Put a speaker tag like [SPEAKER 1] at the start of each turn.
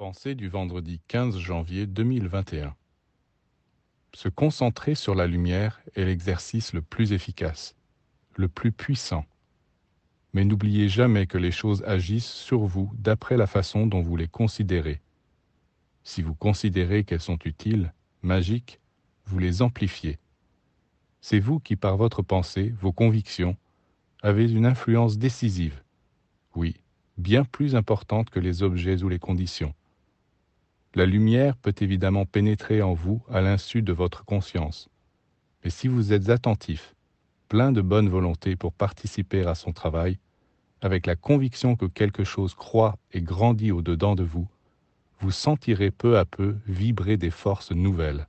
[SPEAKER 1] Pensée du vendredi 15 janvier 2021. Se concentrer sur la lumière est l'exercice le plus efficace, le plus puissant. Mais n'oubliez jamais que les choses agissent sur vous d'après la façon dont vous les considérez. Si vous considérez qu'elles sont utiles, magiques, vous les amplifiez. C'est vous qui, par votre pensée, vos convictions, avez une influence décisive. Oui, bien plus importante que les objets ou les conditions. La lumière peut évidemment pénétrer en vous à l'insu de votre conscience. Mais si vous êtes attentif, plein de bonne volonté pour participer à son travail, avec la conviction que quelque chose croît et grandit au-dedans de vous, vous sentirez peu à peu vibrer des forces nouvelles.